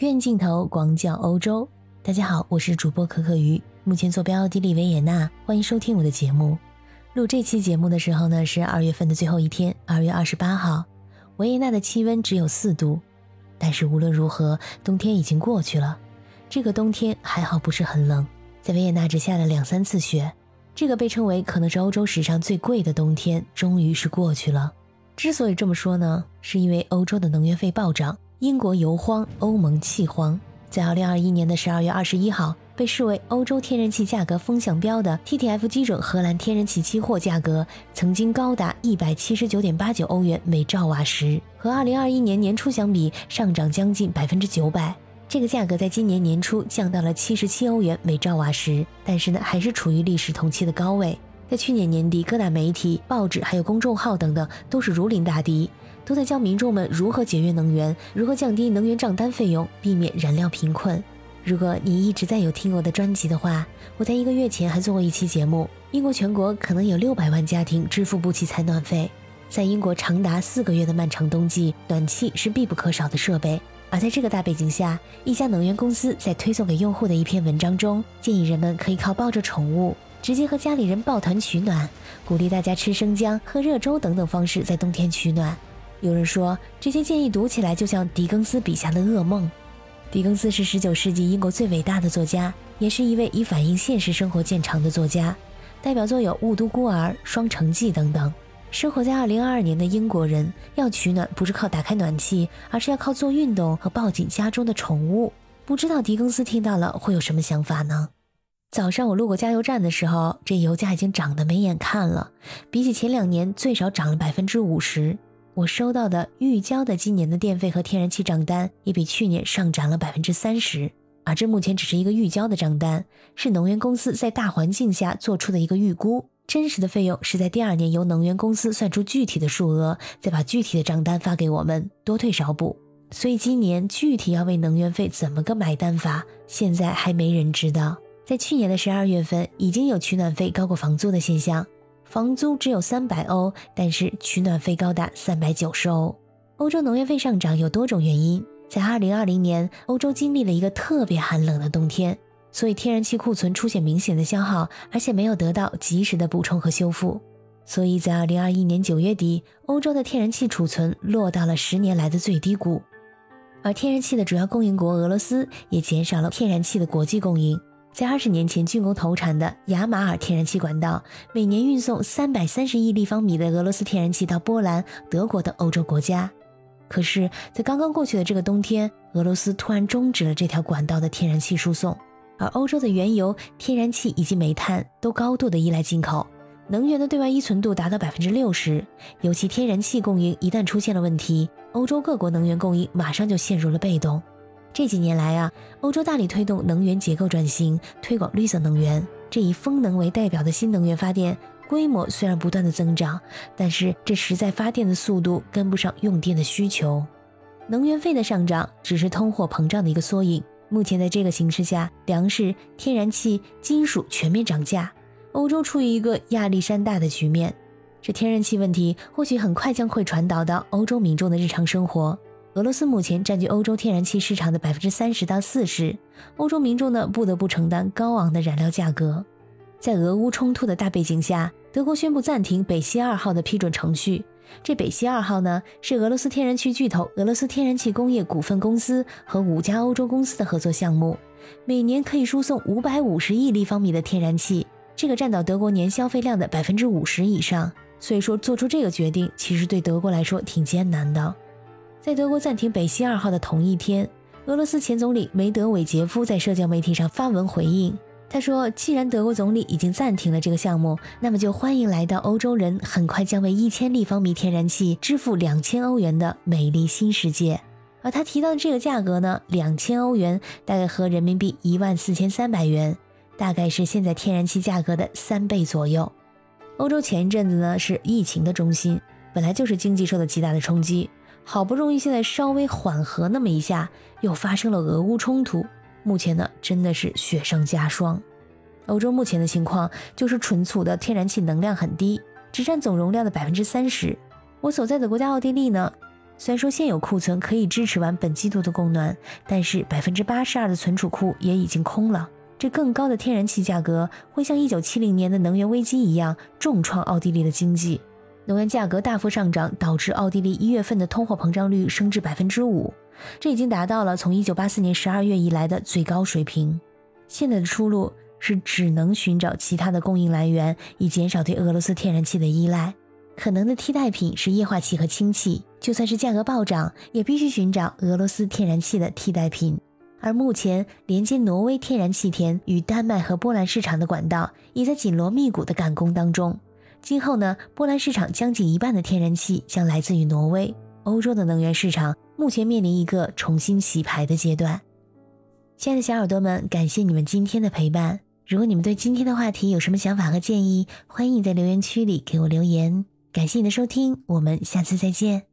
远镜头广角欧洲，大家好，我是主播可可鱼，目前坐标奥地利维也纳，欢迎收听我的节目。录这期节目的时候呢，是二月份的最后一天，二月二十八号。维也纳的气温只有四度，但是无论如何，冬天已经过去了。这个冬天还好不是很冷，在维也纳只下了两三次雪。这个被称为可能是欧洲史上最贵的冬天，终于是过去了。之所以这么说呢，是因为欧洲的能源费暴涨。英国油荒，欧盟气荒。在二零二一年的十二月二十一号，被视为欧洲天然气价格风向标的 TTF 基准荷兰天然气期货价格，曾经高达一百七十九点八九欧元每兆瓦时，和二零二一年年初相比，上涨将近百分之九百。这个价格在今年年初降到了七十七欧元每兆瓦时，但是呢，还是处于历史同期的高位。在去年年底，各大媒体、报纸还有公众号等等，都是如临大敌。都在教民众们如何节约能源，如何降低能源账单费用，避免燃料贫困。如果你一直在有听我的专辑的话，我在一个月前还做过一期节目。英国全国可能有六百万家庭支付不起采暖费。在英国长达四个月的漫长冬季，暖气是必不可少的设备。而在这个大背景下，一家能源公司在推送给用户的一篇文章中，建议人们可以靠抱着宠物，直接和家里人抱团取暖，鼓励大家吃生姜、喝热粥等等方式在冬天取暖。有人说，这些建议读起来就像狄更斯笔下的噩梦。狄更斯是19世纪英国最伟大的作家，也是一位以反映现实生活见长的作家。代表作有《雾都孤儿》《双城记》等等。生活在2022年的英国人要取暖，不是靠打开暖气，而是要靠做运动和抱紧家中的宠物。不知道狄更斯听到了会有什么想法呢？早上我路过加油站的时候，这油价已经涨得没眼看了，比起前两年最少涨了百分之五十。我收到的预交的今年的电费和天然气账单也比去年上涨了百分之三十，而这目前只是一个预交的账单，是能源公司在大环境下做出的一个预估，真实的费用是在第二年由能源公司算出具体的数额，再把具体的账单发给我们，多退少补。所以今年具体要为能源费怎么个买单法，现在还没人知道。在去年的十二月份，已经有取暖费高过房租的现象。房租只有三百欧，但是取暖费高达三百九十欧。欧洲能源费上涨有多种原因。在二零二零年，欧洲经历了一个特别寒冷的冬天，所以天然气库存出现明显的消耗，而且没有得到及时的补充和修复。所以在二零二一年九月底，欧洲的天然气储存落到了十年来的最低谷，而天然气的主要供应国俄罗斯也减少了天然气的国际供应。在二十年前竣工投产的雅马尔天然气管道，每年运送三百三十亿立方米的俄罗斯天然气到波兰、德国等欧洲国家。可是，在刚刚过去的这个冬天，俄罗斯突然终止了这条管道的天然气输送，而欧洲的原油、天然气以及煤炭都高度的依赖进口，能源的对外依存度达到百分之六十。尤其天然气供应一旦出现了问题，欧洲各国能源供应马上就陷入了被动。这几年来啊，欧洲大力推动能源结构转型，推广绿色能源。这以风能为代表的新能源发电规模虽然不断的增长，但是这实在发电的速度跟不上用电的需求。能源费的上涨只是通货膨胀的一个缩影。目前在这个形势下，粮食、天然气、金属全面涨价，欧洲处于一个亚历山大的局面。这天然气问题或许很快将会传导到欧洲民众的日常生活。俄罗斯目前占据欧洲天然气市场的百分之三十到四十，欧洲民众呢不得不承担高昂的燃料价格。在俄乌冲突的大背景下，德国宣布暂停北溪二号的批准程序。这北溪二号呢是俄罗斯天然气巨头俄罗斯天然气工业股份公司和五家欧洲公司的合作项目，每年可以输送五百五十亿立方米的天然气，这个占到德国年消费量的百分之五十以上。所以说，做出这个决定其实对德国来说挺艰难的。在德国暂停北溪二号的同一天，俄罗斯前总理梅德韦杰夫在社交媒体上发文回应。他说：“既然德国总理已经暂停了这个项目，那么就欢迎来到欧洲人很快将为一千立方米天然气支付两千欧元的美丽新世界。”而他提到的这个价格呢，两千欧元大概合人民币一万四千三百元，大概是现在天然气价格的三倍左右。欧洲前一阵子呢是疫情的中心，本来就是经济受到极大的冲击。好不容易现在稍微缓和那么一下，又发生了俄乌冲突。目前呢，真的是雪上加霜。欧洲目前的情况就是存储的天然气能量很低，只占总容量的百分之三十。我所在的国家奥地利呢，虽然说现有库存可以支持完本季度的供暖，但是百分之八十二的存储库也已经空了。这更高的天然气价格会像一九七零年的能源危机一样重创奥地利的经济。能源价格大幅上涨，导致奥地利一月份的通货膨胀率升至百分之五，这已经达到了从一九八四年十二月以来的最高水平。现在的出路是只能寻找其他的供应来源，以减少对俄罗斯天然气的依赖。可能的替代品是液化气和氢气，就算是价格暴涨，也必须寻找俄罗斯天然气的替代品。而目前连接挪威天然气田与丹麦和波兰市场的管道已在紧锣密鼓的赶工当中。今后呢，波兰市场将近一半的天然气将来自于挪威。欧洲的能源市场目前面临一个重新洗牌的阶段。亲爱的小耳朵们，感谢你们今天的陪伴。如果你们对今天的话题有什么想法和建议，欢迎在留言区里给我留言。感谢你的收听，我们下次再见。